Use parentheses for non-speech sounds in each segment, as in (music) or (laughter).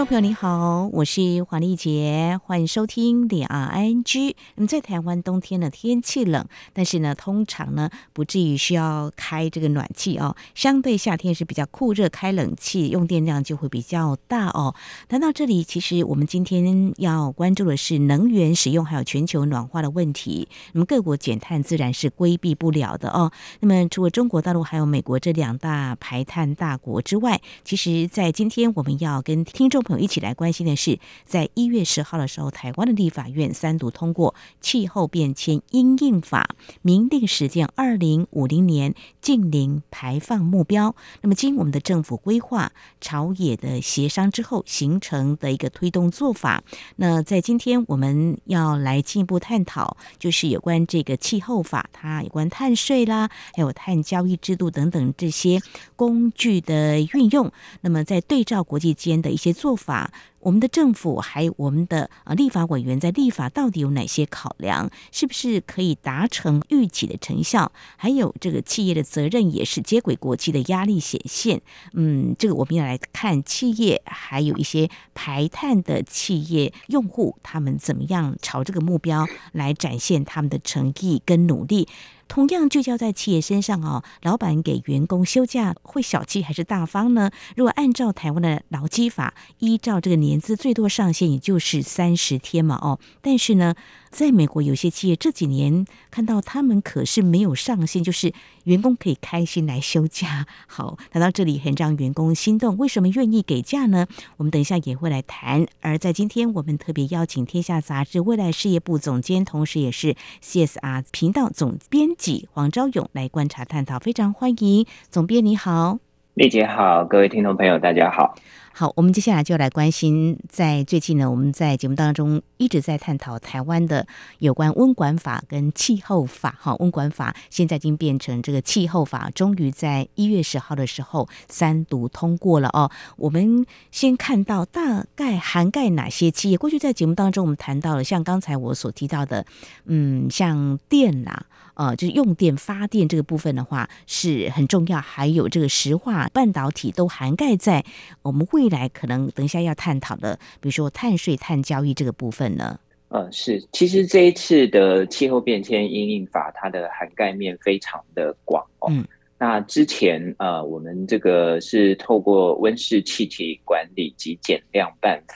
众朋友你好，我是黄丽杰，欢迎收听两岸 ING。那么在台湾冬天的天气冷，但是呢，通常呢不至于需要开这个暖气哦。相对夏天是比较酷热，开冷气用电量就会比较大哦。谈到这里，其实我们今天要关注的是能源使用还有全球暖化的问题。那么各国减碳自然是规避不了的哦。那么除了中国大陆还有美国这两大排碳大国之外，其实在今天我们要跟听众。一起来关心的是，在一月十号的时候，台湾的立法院三读通过《气候变迁因应法》，明定实践二零五零年净零排放目标。那么，经我们的政府规划、朝野的协商之后，形成的一个推动做法。那在今天我们要来进一步探讨，就是有关这个气候法，它有关碳税啦，还有碳交易制度等等这些工具的运用。那么，在对照国际间的一些做做法，我们的政府还有我们的啊立法委员在立法到底有哪些考量？是不是可以达成预期的成效？还有这个企业的责任也是接轨国际的压力显现。嗯，这个我们要来看企业，还有一些排碳的企业用户，他们怎么样朝这个目标来展现他们的诚意跟努力。同样聚焦在企业身上哦，老板给员工休假会小气还是大方呢？如果按照台湾的劳基法，依照这个年资最多上限也就是三十天嘛哦，但是呢。在美国，有些企业这几年看到他们可是没有上限，就是员工可以开心来休假。好，谈到这里很让员工心动，为什么愿意给假呢？我们等一下也会来谈。而在今天，我们特别邀请《天下杂志》未来事业部总监，同时也是 CSR 频道总编辑黄昭勇来观察探讨，非常欢迎总编，你好，丽姐好，各位听众朋友大家好。好，我们接下来就来关心，在最近呢，我们在节目当中一直在探讨台湾的有关温管法跟气候法。哈，温管法现在已经变成这个气候法，终于在一月十号的时候三读通过了哦。我们先看到大概涵盖哪些企业？过去在节目当中我们谈到了，像刚才我所提到的，嗯，像电呐。呃，就是用电发电这个部分的话是很重要，还有这个石化、半导体都涵盖在我们未来可能等一下要探讨的，比如说碳税、碳交易这个部分呢。呃，是，其实这一次的气候变迁因应法，它的涵盖面非常的广哦。嗯，那之前呃，我们这个是透过温室气体管理及减量办法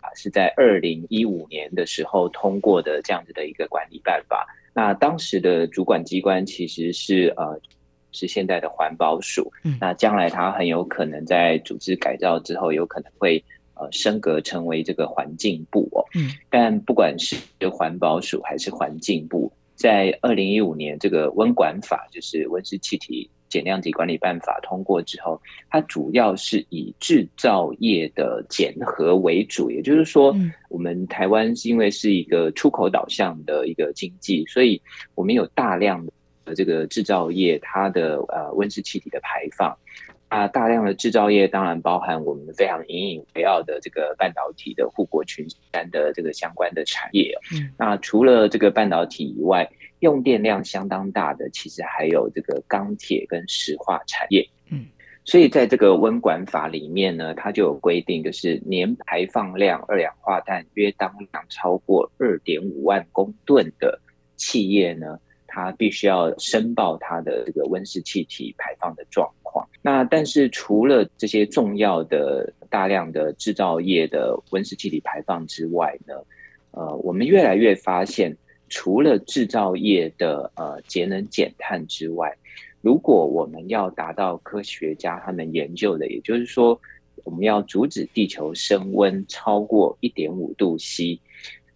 啊，是在二零一五年的时候通过的这样子的一个管理办法。那当时的主管机关其实是呃是现在的环保署，嗯，那将来它很有可能在组织改造之后，有可能会呃升格成为这个环境部哦，嗯，但不管是环保署还是环境部，在二零一五年这个温管法就是温室气体。减量及管理办法通过之后，它主要是以制造业的减核为主，也就是说，我们台湾是因为是一个出口导向的一个经济，所以我们有大量的这个制造业，它的呃温室气体的排放。啊，大量的制造业当然包含我们非常引以为傲的这个半导体的护国群山的这个相关的产业。嗯，那除了这个半导体以外，用电量相当大的，其实还有这个钢铁跟石化产业。嗯，所以在这个温管法里面呢，它就有规定，就是年排放量二氧化碳约当量超过二点五万公吨的企业呢，它必须要申报它的这个温室气体排放的状况。那但是除了这些重要的大量的制造业的温室气体排放之外呢，呃，我们越来越发现，除了制造业的呃节能减碳之外，如果我们要达到科学家他们研究的，也就是说，我们要阻止地球升温超过一点五度 C，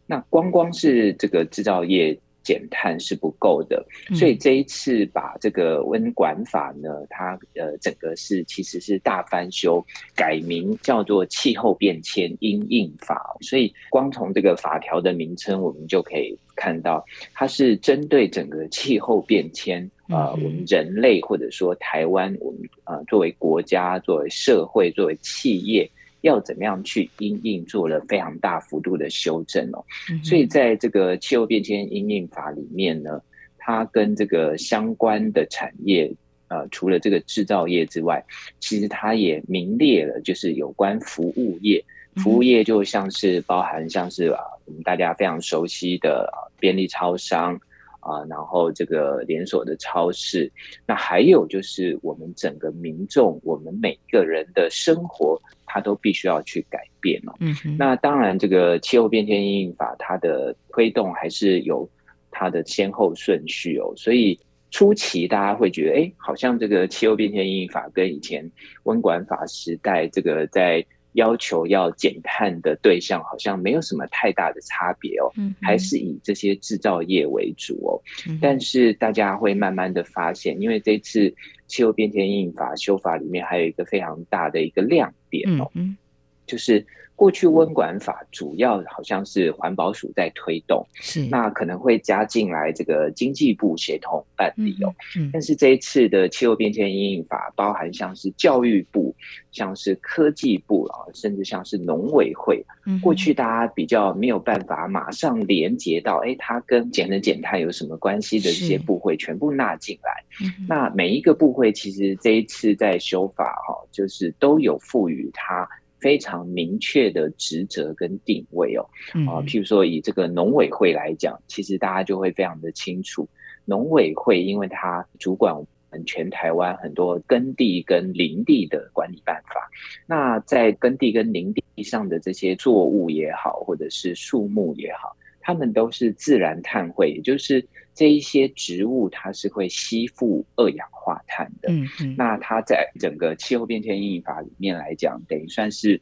那光光是这个制造业。减碳是不够的，所以这一次把这个温管法呢，它呃整个是其实是大翻修，改名叫做气候变迁因应法。所以光从这个法条的名称，我们就可以看到，它是针对整个气候变迁啊、呃，我们人类或者说台湾，我们啊、呃、作为国家、作为社会、作为企业。要怎么样去因应做了非常大幅度的修正哦。所以在这个气候变迁因应法里面呢，它跟这个相关的产业，呃，除了这个制造业之外，其实它也名列了，就是有关服务业。服务业就像是包含像是啊，我们大家非常熟悉的便利超商。啊，然后这个连锁的超市，那还有就是我们整个民众，我们每个人的生活，它都必须要去改变哦。嗯，那当然，这个气候变迁因应法它的推动还是有它的先后顺序哦。所以初期大家会觉得，哎，好像这个气候变迁因应法跟以前温管法时代这个在。要求要减碳的对象好像没有什么太大的差别哦，还是以这些制造业为主哦。但是大家会慢慢的发现，因为这次气候变迁因应法修法里面还有一个非常大的一个亮点哦，就是。过去温管法主要好像是环保署在推动，是那可能会加进来这个经济部协同办理哦。嗯嗯、但是这一次的气候变迁因应法，包含像是教育部、像是科技部啊，甚至像是农委会，嗯、过去大家比较没有办法马上连接到，哎，它跟节能减碳有什么关系的这些部会全部纳进来。是那每一个部会其实这一次在修法哈，就是都有赋予它。非常明确的职责跟定位哦，啊，譬如说以这个农委会来讲，其实大家就会非常的清楚，农委会因为它主管我们全台湾很多耕地跟林地的管理办法，那在耕地跟林地上的这些作物也好，或者是树木也好，他们都是自然碳汇，也就是。这一些植物它是会吸附二氧化碳的，嗯嗯，那它在整个气候变迁因应法里面来讲，等于算是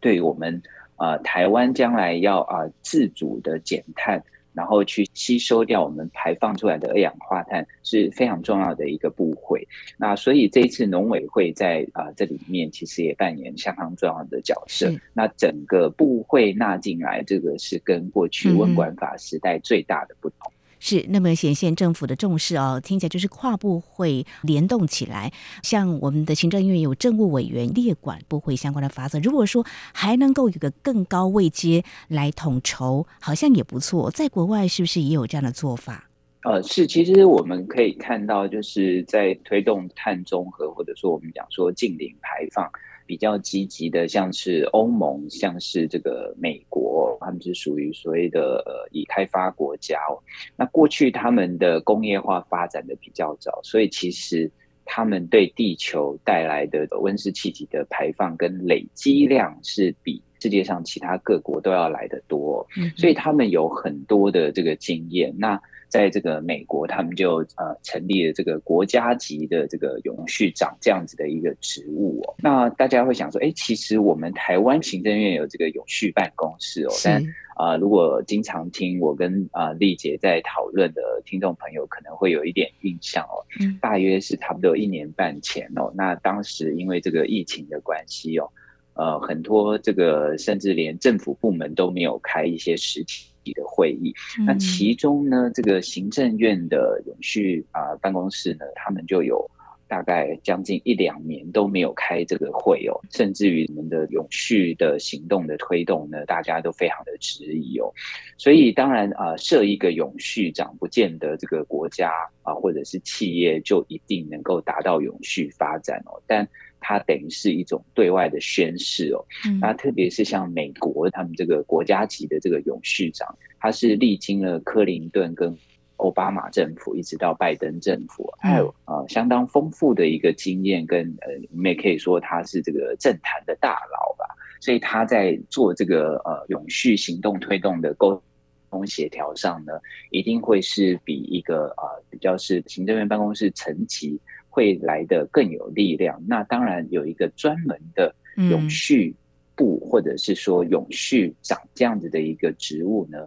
对我们呃台湾将来要啊、呃、自主的减碳，然后去吸收掉我们排放出来的二氧化碳是非常重要的一个部会。那所以这一次农委会在啊、呃、这里面其实也扮演相当重要的角色。那整个部会纳进来，这个是跟过去温管法时代最大的不同。是，那么显现政府的重视哦，听起来就是跨部会联动起来，像我们的行政院有政务委员列管部会相关的法则。如果说还能够有个更高位阶来统筹，好像也不错。在国外是不是也有这样的做法？呃，是，其实我们可以看到，就是在推动碳中和，或者说我们讲说近零排放。比较积极的，像是欧盟，像是这个美国，他们是属于所谓的呃已开发国家哦。那过去他们的工业化发展的比较早，所以其实他们对地球带来的温室气体的排放跟累积量是比世界上其他各国都要来得多，所以他们有很多的这个经验。那在这个美国，他们就呃成立了这个国家级的这个永续长这样子的一个职务哦。那大家会想说，哎，其实我们台湾行政院有这个永续办公室哦。但啊、呃，如果经常听我跟啊丽姐在讨论的听众朋友，可能会有一点印象哦。嗯。大约是差不多一年半前哦。那当时因为这个疫情的关系哦，呃，很多这个甚至连政府部门都没有开一些实体。的会议，那其中呢，这个行政院的永续啊、呃、办公室呢，他们就有大概将近一两年都没有开这个会哦，甚至于我们的永续的行动的推动呢，大家都非常的质疑哦。所以当然啊、呃，设一个永续长，不见得这个国家啊、呃、或者是企业就一定能够达到永续发展哦，但。它等于是一种对外的宣示哦，那特别是像美国他们这个国家级的这个永续长，他是历经了克林顿跟奥巴马政府，一直到拜登政府，还有啊相当丰富的一个经验跟呃，我们也可以说他是这个政坛的大佬吧，所以他在做这个呃永续行动推动的沟通协调上呢，一定会是比一个呃比较是行政院办公室层级。会来的更有力量。那当然有一个专门的永续部，或者是说永续长这样子的一个职务呢，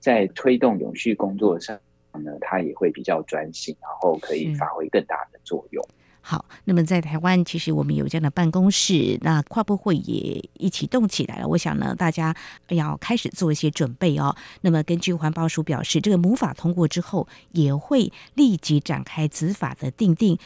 在推动永续工作上呢，它也会比较专心，然后可以发挥更大的作用。好，那么在台湾，其实我们有这样的办公室，那跨部会也一起动起来了。我想呢，大家要开始做一些准备哦。那么根据环保署表示，这个母法通过之后，也会立即展开子法的定定。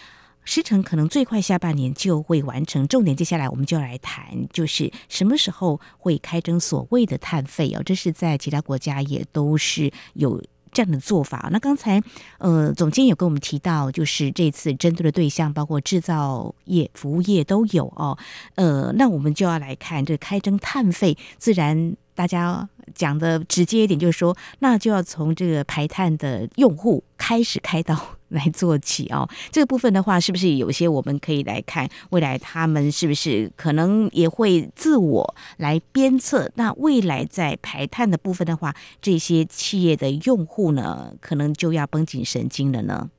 时程可能最快下半年就会完成。重点接下来我们就要来谈，就是什么时候会开征所谓的碳费哦，这是在其他国家也都是有。这样的做法，那刚才呃，总监有跟我们提到，就是这次针对的对象包括制造业、服务业都有哦。呃，那我们就要来看这开征碳费，自然大家讲的直接一点，就是说，那就要从这个排碳的用户开始开刀。来做起哦，这个部分的话，是不是有些我们可以来看未来他们是不是可能也会自我来鞭策？那未来在排碳的部分的话，这些企业的用户呢，可能就要绷紧神经了呢？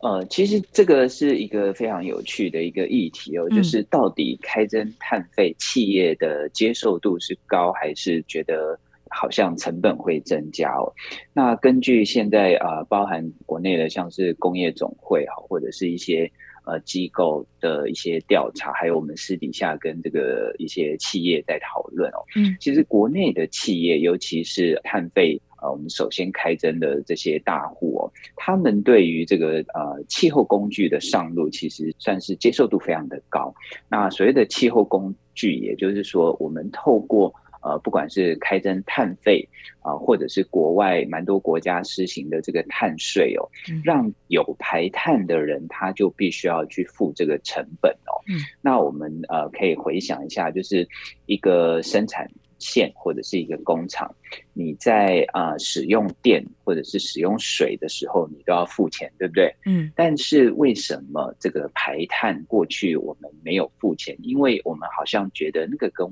呃，其实这个是一个非常有趣的一个议题哦，就是到底开征碳费，企业的接受度是高还是觉得？好像成本会增加哦。那根据现在啊、呃，包含国内的像是工业总会哈，或者是一些呃机构的一些调查，还有我们私底下跟这个一些企业在讨论哦。嗯，其实国内的企业，尤其是碳费呃，我们首先开征的这些大户哦，他们对于这个呃气候工具的上路，其实算是接受度非常的高。那所谓的气候工具，也就是说，我们透过呃，不管是开征碳费啊，或者是国外蛮多国家施行的这个碳税哦，让有排碳的人他就必须要去付这个成本哦。嗯，那我们呃可以回想一下，就是一个生产线或者是一个工厂，你在啊使用电或者是使用水的时候，你都要付钱，对不对？嗯。但是为什么这个排碳过去我们没有付钱？因为我们好像觉得那个跟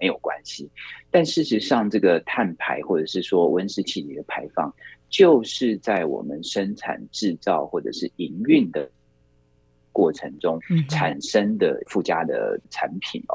没有关系，但事实上，这个碳排或者是说温室气体的排放，就是在我们生产制造或者是营运的过程中产生的附加的产品哦。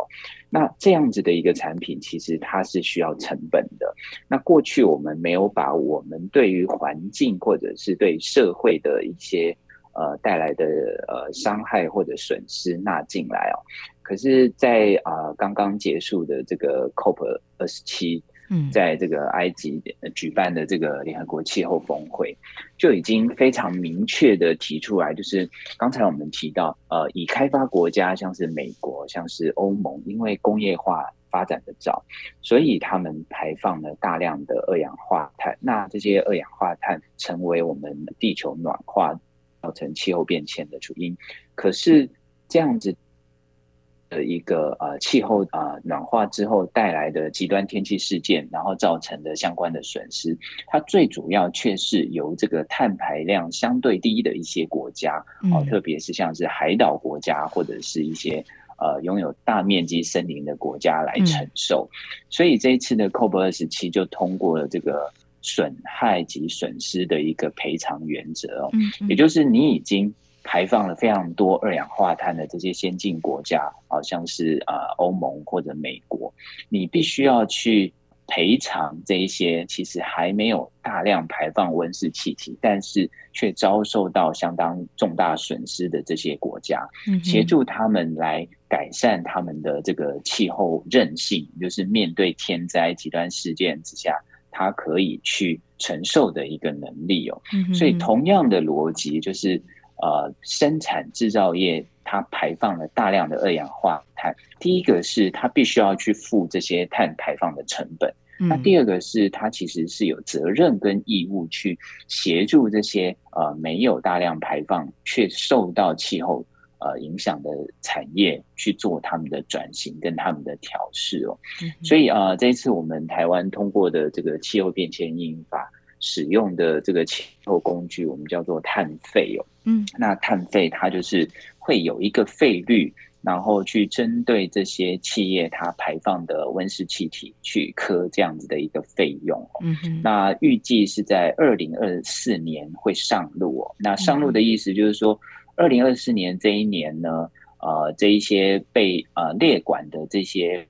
那这样子的一个产品，其实它是需要成本的。那过去我们没有把我们对于环境或者是对社会的一些呃带来的呃伤害或者损失纳进来哦。可是在，在啊刚刚结束的这个 COP 二十七，嗯，在这个埃及举办的这个联合国气候峰会，就已经非常明确的提出来，就是刚才我们提到，呃，以开发国家像是美国、像是欧盟，因为工业化发展的早，所以他们排放了大量的二氧化碳。那这些二氧化碳成为我们地球暖化造成气候变迁的主因。可是这样子。的一个呃气候啊暖化之后带来的极端天气事件，然后造成的相关的损失，它最主要却是由这个碳排量相对低的一些国家，哦，特别是像是海岛国家或者是一些呃拥有大面积森林的国家来承受。所以这一次的 COP 二十七就通过了这个损害及损失的一个赔偿原则哦，也就是你已经。排放了非常多二氧化碳的这些先进国家，好像是啊欧盟或者美国，你必须要去赔偿这一些其实还没有大量排放温室气体，但是却遭受到相当重大损失的这些国家，协助他们来改善他们的这个气候韧性，就是面对天灾极端事件之下，它可以去承受的一个能力哦。所以同样的逻辑就是。呃，生产制造业它排放了大量的二氧化碳。第一个是它必须要去付这些碳排放的成本，嗯、那第二个是它其实是有责任跟义务去协助这些呃没有大量排放却受到气候呃影响的产业去做他们的转型跟他们的调试哦。嗯、所以啊、呃，这一次我们台湾通过的这个气候变迁法。使用的这个气候工具，我们叫做碳费哦。嗯，那碳费它就是会有一个费率，然后去针对这些企业它排放的温室气体去科这样子的一个费用。嗯哼，那预计是在二零二四年会上路哦。那上路的意思就是说，二零二四年这一年呢，呃，这一些被呃列管的这些。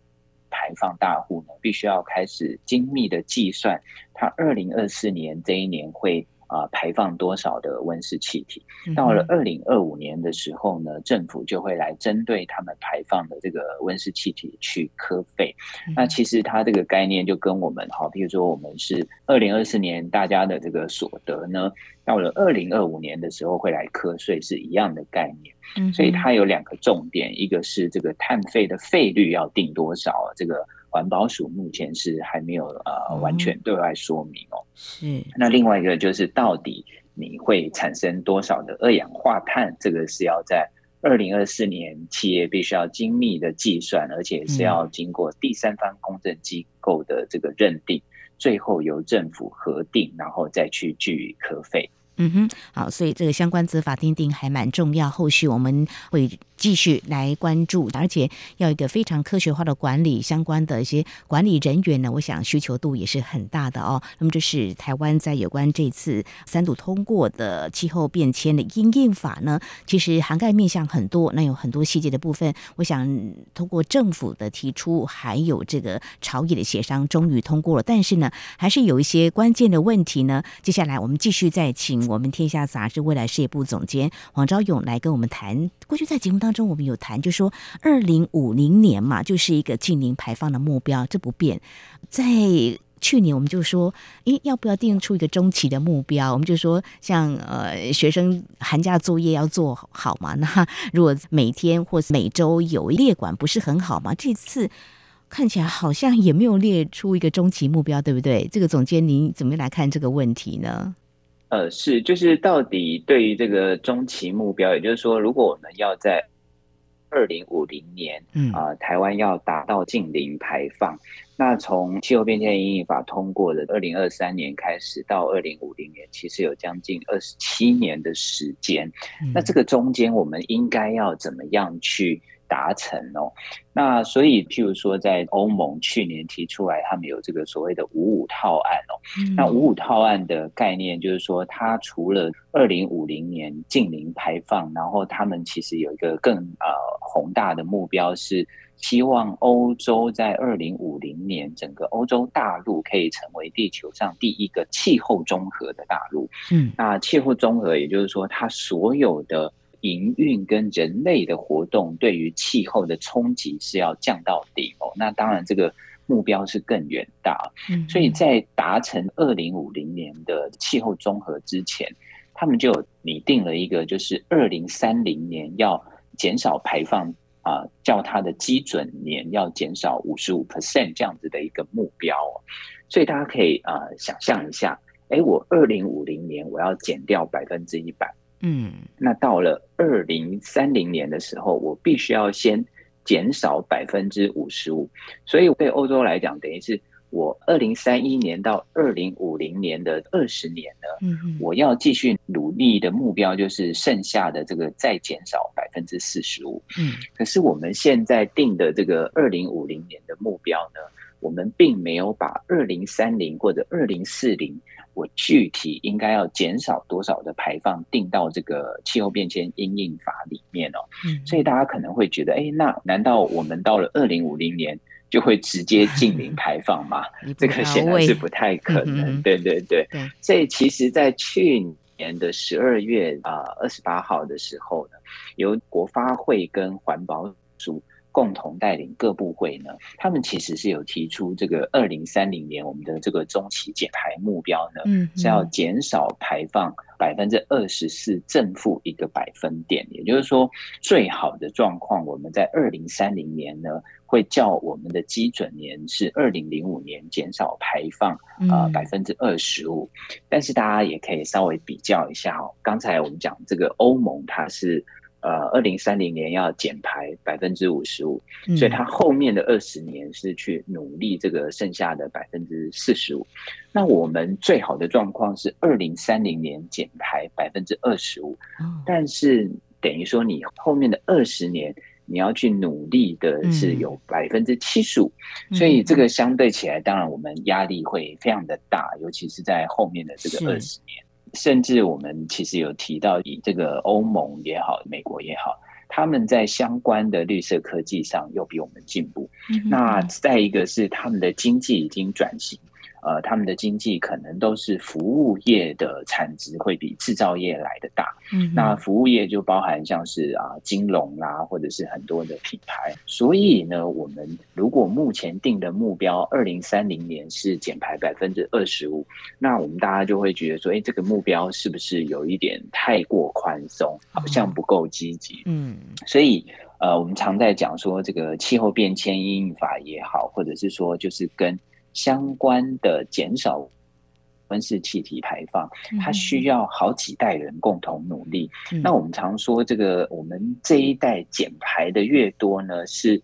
排放大户呢，必须要开始精密的计算，它二零二四年这一年会啊排放多少的温室气体。到了二零二五年的时候呢，政府就会来针对他们排放的这个温室气体去科费。那其实它这个概念就跟我们哈，比如说我们是二零二四年大家的这个所得呢，到了二零二五年的时候会来课税是一样的概念。所以它有两个重点，一个是这个碳费的费率要定多少，这个环保署目前是还没有呃完全对外说明哦。是。那另外一个就是到底你会产生多少的二氧化碳，这个是要在二零二四年企业必须要精密的计算，而且是要经过第三方公证机构的这个认定，最后由政府核定，然后再去据以课费。嗯哼，好，所以这个相关执法订定还蛮重要，后续我们会继续来关注，而且要一个非常科学化的管理，相关的一些管理人员呢，我想需求度也是很大的哦。那么这是台湾在有关这次三读通过的气候变迁的因应法呢，其实涵盖面向很多，那有很多细节的部分，我想通过政府的提出，还有这个朝野的协商，终于通过了。但是呢，还是有一些关键的问题呢。接下来我们继续再请。我们天下杂志未来事业部总监黄昭勇来跟我们谈。过去在节目当，中我们有谈，就说二零五零年嘛，就是一个净零排放的目标，这不变。在去年，我们就说，诶，要不要定出一个中期的目标？我们就说，像呃，学生寒假作业要做好嘛。(laughs) 那如果每天或是每周有列管，不是很好吗？这次看起来好像也没有列出一个中期目标，对不对？这个总监，您怎么来看这个问题呢？呃，是，就是到底对于这个中期目标，也就是说，如果我们要在二零五零年，嗯。啊、呃，台湾要达到近零排放，那从气候变迁因应法通过的二零二三年开始到二零五零年，其实有将近二十七年的时间。嗯、那这个中间，我们应该要怎么样去达成哦，那所以譬如说，在欧盟去年提出来，他们有这个所谓的五五套案哦。嗯、那五五套案的概念就是说，它除了二零五零年近零排放，然后他们其实有一个更呃宏大的目标，是希望欧洲在二零五零年整个欧洲大陆可以成为地球上第一个气候综合的大陆。嗯，那气候综合，也就是说，它所有的。营运跟人类的活动对于气候的冲击是要降到底哦，那当然这个目标是更远大，所以在达成二零五零年的气候综合之前，他们就拟定了一个就是二零三零年要减少排放啊，叫它的基准年要减少五十五 percent 这样子的一个目标，所以大家可以啊想象一下，哎，我二零五零年我要减掉百分之一百。嗯，那到了二零三零年的时候，我必须要先减少百分之五十五，所以对欧洲来讲，等于是我二零三一年到二零五零年的二十年呢，嗯，我要继续努力的目标就是剩下的这个再减少百分之四十五。嗯，可是我们现在定的这个二零五零年的目标呢，我们并没有把二零三零或者二零四零。我具体应该要减少多少的排放，定到这个气候变迁因应法里面哦。嗯，所以大家可能会觉得，哎，那难道我们到了二零五零年就会直接禁零 (laughs) 排放嘛？这个显然是不太可能。对对对。所以其实，在去年的十二月啊二十八号的时候呢，由国发会跟环保署。共同带领各部会呢，他们其实是有提出这个二零三零年我们的这个中期减排目标呢，嗯，是要减少排放百分之二十四，正负一个百分点。也就是说，最好的状况，我们在二零三零年呢，会较我们的基准年是二零零五年减少排放啊百分之二十五。但是大家也可以稍微比较一下哦，刚才我们讲这个欧盟它是。呃，二零三零年要减排百分之五十五，所以它后面的二十年是去努力这个剩下的百分之四十五。那我们最好的状况是二零三零年减排百分之二十五，但是等于说你后面的二十年你要去努力的是有百分之七十五，所以这个相对起来，当然我们压力会非常的大，尤其是在后面的这个二十年。甚至我们其实有提到，以这个欧盟也好，美国也好，他们在相关的绿色科技上又比我们进步。嗯、那再一个是他们的经济已经转型，呃，他们的经济可能都是服务业的产值会比制造业来的大。嗯，那服务业就包含像是啊金融啦，或者是很多的品牌。所以呢，我们如果目前定的目标，二零三零年是减排百分之二十五，那我们大家就会觉得说，哎，这个目标是不是有一点太过宽松，好像不够积极？嗯，所以呃，我们常在讲说，这个气候变迁因应法也好，或者是说就是跟相关的减少温室气体排放，它需要好几代人共同努力。嗯、那我们常说，这个我们这一代减排的越多呢，是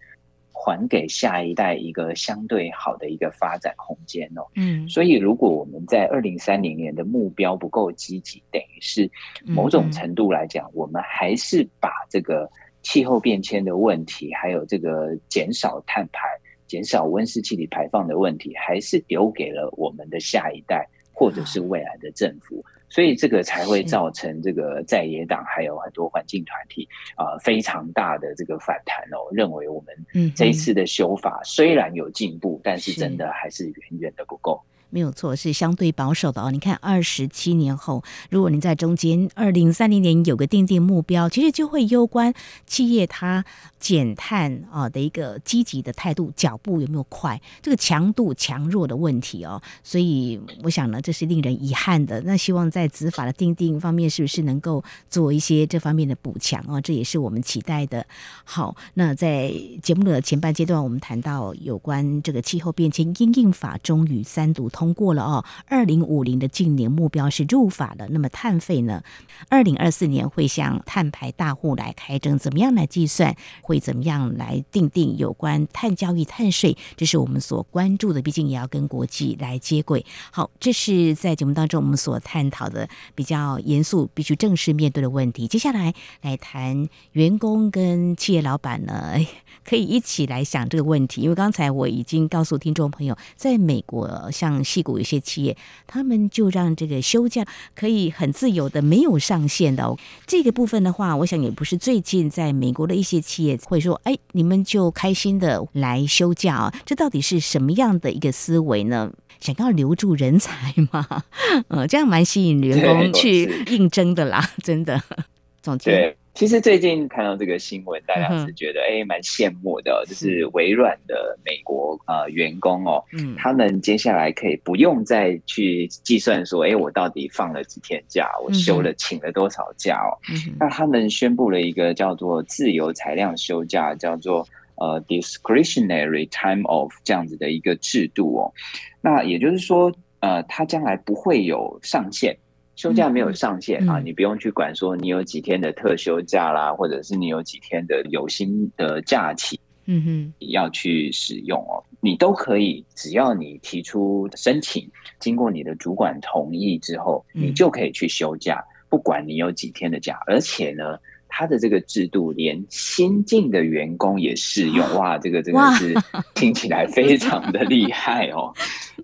还给下一代一个相对好的一个发展空间哦。嗯，所以如果我们在二零三零年的目标不够积极，等于是某种程度来讲，我们还是把这个气候变迁的问题，还有这个减少碳排。减少温室气体排放的问题，还是丢给了我们的下一代，或者是未来的政府，所以这个才会造成这个在野党还有很多环境团体啊、呃、非常大的这个反弹哦，认为我们这一次的修法虽然有进步，但是。真的还是远远的不够。没有错，是相对保守的哦。你看，二十七年后，如果你在中间二零三零年有个定定目标，其实就会攸关企业它减碳啊的一个积极的态度，脚步有没有快，这个强度强弱的问题哦。所以我想呢，这是令人遗憾的。那希望在执法的定定方面，是不是能够做一些这方面的补强啊？这也是我们期待的。好，那在节目的前半阶段，我们谈到有关这个气候变迁因应法终于三读通过了哦，二零五零的净零目标是入法的。那么碳费呢？二零二四年会向碳排大户来开征，怎么样来计算？会怎么样来定定有关碳交易、碳税？这是我们所关注的，毕竟也要跟国际来接轨。好，这是在节目当中我们所探讨的比较严肃、必须正式面对的问题。接下来来谈员工跟企业老板呢，(laughs) 可以一起来想这个问题。因为刚才我已经告诉听众朋友，在美国像。矽谷有些企业，他们就让这个休假可以很自由的，没有上限的哦。这个部分的话，我想也不是最近在美国的一些企业会说，哎，你们就开心的来休假啊？这到底是什么样的一个思维呢？想要留住人才吗？嗯，(laughs) 这样蛮吸引员工 (laughs) 去应征的啦，真的。(laughs) 总结。其实最近看到这个新闻，大家是觉得哎，蛮羡慕的。就是微软的美国呃员工哦，嗯，他们接下来可以不用再去计算说，哎，我到底放了几天假，我休了请了多少假哦。那他们宣布了一个叫做自由裁量休假，叫做呃 discretionary time off 这样子的一个制度哦。那也就是说，呃，他将来不会有上限。休假没有上限啊，你不用去管说你有几天的特休假啦，或者是你有几天的有薪的假期，嗯哼，要去使用哦，你都可以，只要你提出申请，经过你的主管同意之后，你就可以去休假，不管你有几天的假，而且呢。他的这个制度连新进的员工也适用，(laughs) 哇，这个真的是听起来非常的厉害哦。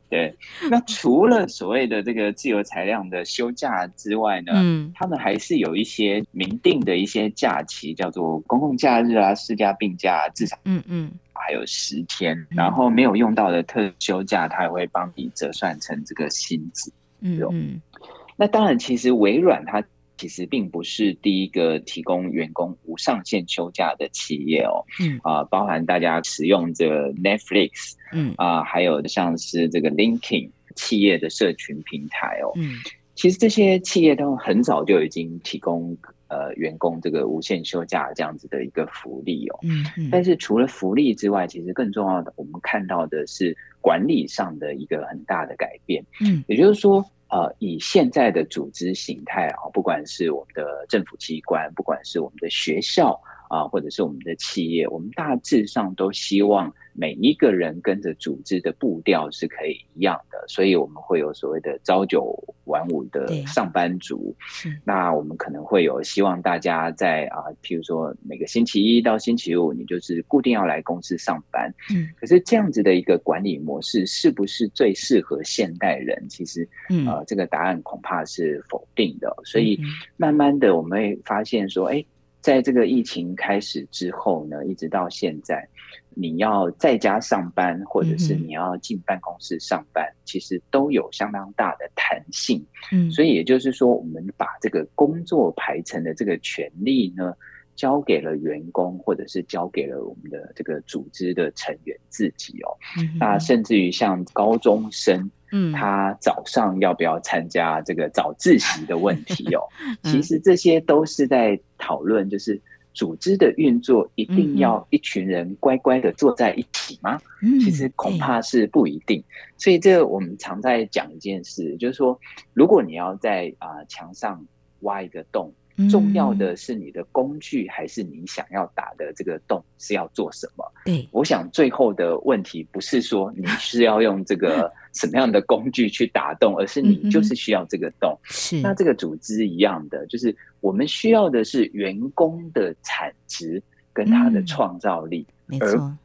对，那除了所谓的这个自由裁量的休假之外呢，嗯，他们还是有一些明定的一些假期，叫做公共假日啊、事假、病假，至少嗯嗯还有十天，然后没有用到的特休假，他也会帮你折算成这个薪资。嗯嗯，那当然，其实微软它。其实并不是第一个提供员工无上限休假的企业哦，嗯。啊，包含大家使用这个 Netflix，嗯。啊，还有像是这个 LinkedIn 企业的社群平台哦，嗯，其实这些企业都很早就已经提供呃员工这个无限休假这样子的一个福利哦，嗯嗯，但是除了福利之外，其实更重要的，我们看到的是管理上的一个很大的改变，嗯，也就是说。呃，以现在的组织形态啊，不管是我们的政府机关，不管是我们的学校啊，或者是我们的企业，我们大致上都希望。每一个人跟着组织的步调是可以一样的，所以我们会有所谓的朝九晚五的上班族。那我们可能会有希望大家在啊，譬如说每个星期一到星期五，你就是固定要来公司上班。嗯，可是这样子的一个管理模式是不是最适合现代人？其实，呃，这个答案恐怕是否定的。所以，慢慢的我们会发现说，哎。在这个疫情开始之后呢，一直到现在，你要在家上班，或者是你要进办公室上班，嗯、其实都有相当大的弹性。嗯，所以也就是说，我们把这个工作排程的这个权利呢，交给了员工，或者是交给了我们的这个组织的成员自己哦。嗯、那甚至于像高中生，嗯，他早上要不要参加这个早自习的问题哦？(laughs) 嗯、其实这些都是在讨论，就是组织的运作一定要一群人乖乖的坐在一起吗？嗯、其实恐怕是不一定。所以这我们常在讲一件事，就是说，如果你要在啊墙上挖一个洞。重要的是你的工具，还是你想要打的这个洞是要做什么？对，我想最后的问题不是说你是要用这个 (laughs) 什么样的工具去打洞，而是你就是需要这个洞。是，那这个组织一样的，就是我们需要的是员工的产值跟他的创造力，没错。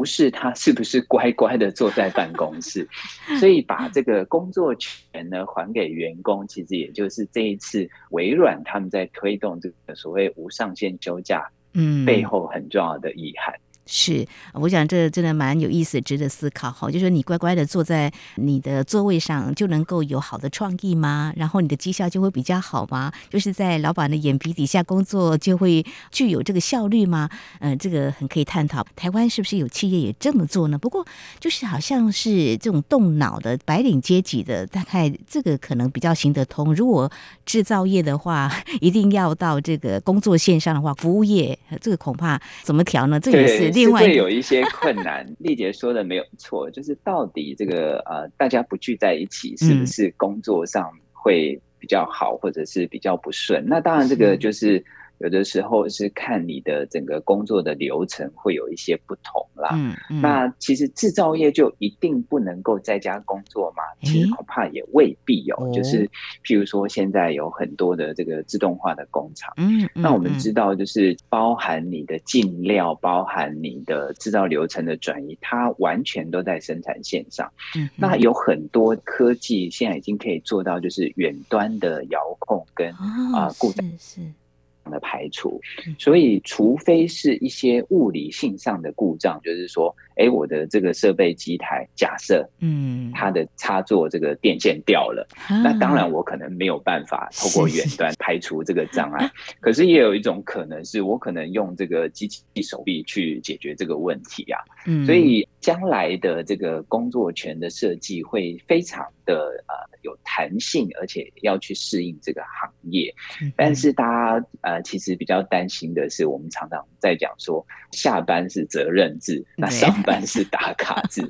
不是他是不是乖乖的坐在办公室，(laughs) 所以把这个工作权呢还给员工，其实也就是这一次微软他们在推动这个所谓无上限休假，嗯，背后很重要的意涵。是，我想这真的蛮有意思，值得思考哈。就是你乖乖的坐在你的座位上，就能够有好的创意吗？然后你的绩效就会比较好吗？就是在老板的眼皮底下工作，就会具有这个效率吗？嗯、呃，这个很可以探讨。台湾是不是有企业也这么做呢？不过就是好像是这种动脑的白领阶级的，大概这个可能比较行得通。如果制造业的话，(laughs) 一定要到这个工作线上的话，服务业这个恐怕怎么调呢？这也是。是会有一些困难，(laughs) 丽姐说的没有错，就是到底这个呃，大家不聚在一起，是不是工作上会比较好，或者是比较不顺？那当然，这个就是。有的时候是看你的整个工作的流程会有一些不同啦。嗯嗯、那其实制造业就一定不能够在家工作吗？其实恐怕也未必有。欸、就是譬如说，现在有很多的这个自动化的工厂。嗯，嗯那我们知道，就是包含你的进料，包含你的制造流程的转移，它完全都在生产线上。嗯，嗯那有很多科技现在已经可以做到，就是远端的遥控跟啊、哦、故障。是。是的排除，所以除非是一些物理性上的故障，就是说，哎，我的这个设备机台，假设，嗯，它的插座这个电线掉了，嗯、那当然我可能没有办法透过远端排除这个障碍。是是可是也有一种可能是我可能用这个机器手臂去解决这个问题啊。嗯，所以将来的这个工作权的设计会非常的呃。有弹性，而且要去适应这个行业。但是大家呃，其实比较担心的是，我们常常在讲说，下班是责任制，那上班是打卡制，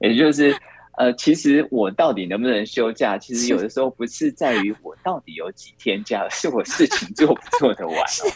也就是呃，其实我到底能不能休假，其实有的时候不是在于我到底有几天假，(laughs) 是我事情做不做得完哦。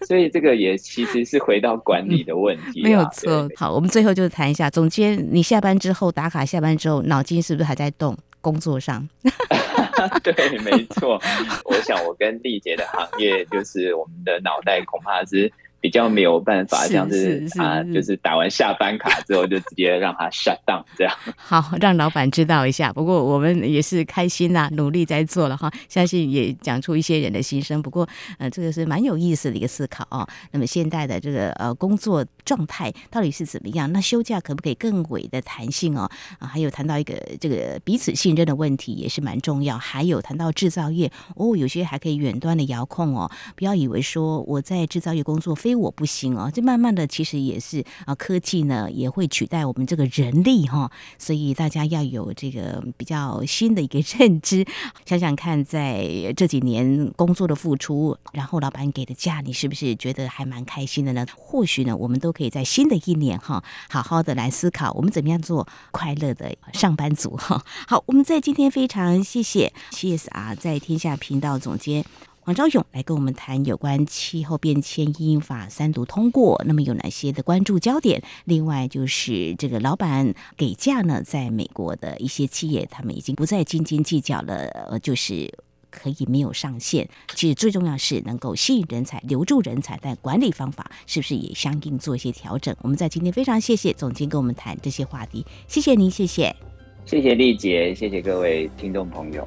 (laughs) 所以这个也其实是回到管理的问题。没有错。好，我们最后就谈一下，总监，你下班之后打卡，下班之后脑筋是不是还在动？工作上，(laughs) 对，没错。我想，我跟丽姐的行业，就是我们的脑袋恐怕是。比较没有办法，像是啊，就是打完下班卡之后就直接让他 shut down 这样。(laughs) 好，让老板知道一下。不过我们也是开心呐，(laughs) 努力在做了哈。相信也讲出一些人的心声。不过呃，这个是蛮有意思的一个思考哦。那么现在的这个呃工作状态到底是怎么样？那休假可不可以更为的弹性哦？啊，还有谈到一个这个彼此信任的问题也是蛮重要。还有谈到制造业哦，有些还可以远端的遥控哦。不要以为说我在制造业工作非非我不行哦，这慢慢的其实也是啊，科技呢也会取代我们这个人力哈，所以大家要有这个比较新的一个认知。(laughs) 想想看，在这几年工作的付出，然后老板给的价，你是不是觉得还蛮开心的呢？或许呢，我们都可以在新的一年哈，好好的来思考，我们怎么样做快乐的上班族哈。好，我们在今天非常谢谢 CSR 在天下频道总监。黄昭勇来跟我们谈有关气候变迁因法三读通过，那么有哪些的关注焦点？另外就是这个老板给价呢，在美国的一些企业，他们已经不再斤斤计较了，呃，就是可以没有上限。其实最重要是能够吸引人才、留住人才，但管理方法是不是也相应做一些调整？我们在今天非常谢谢总监跟我们谈这些话题，谢谢您，谢谢，谢谢丽姐，谢谢各位听众朋友。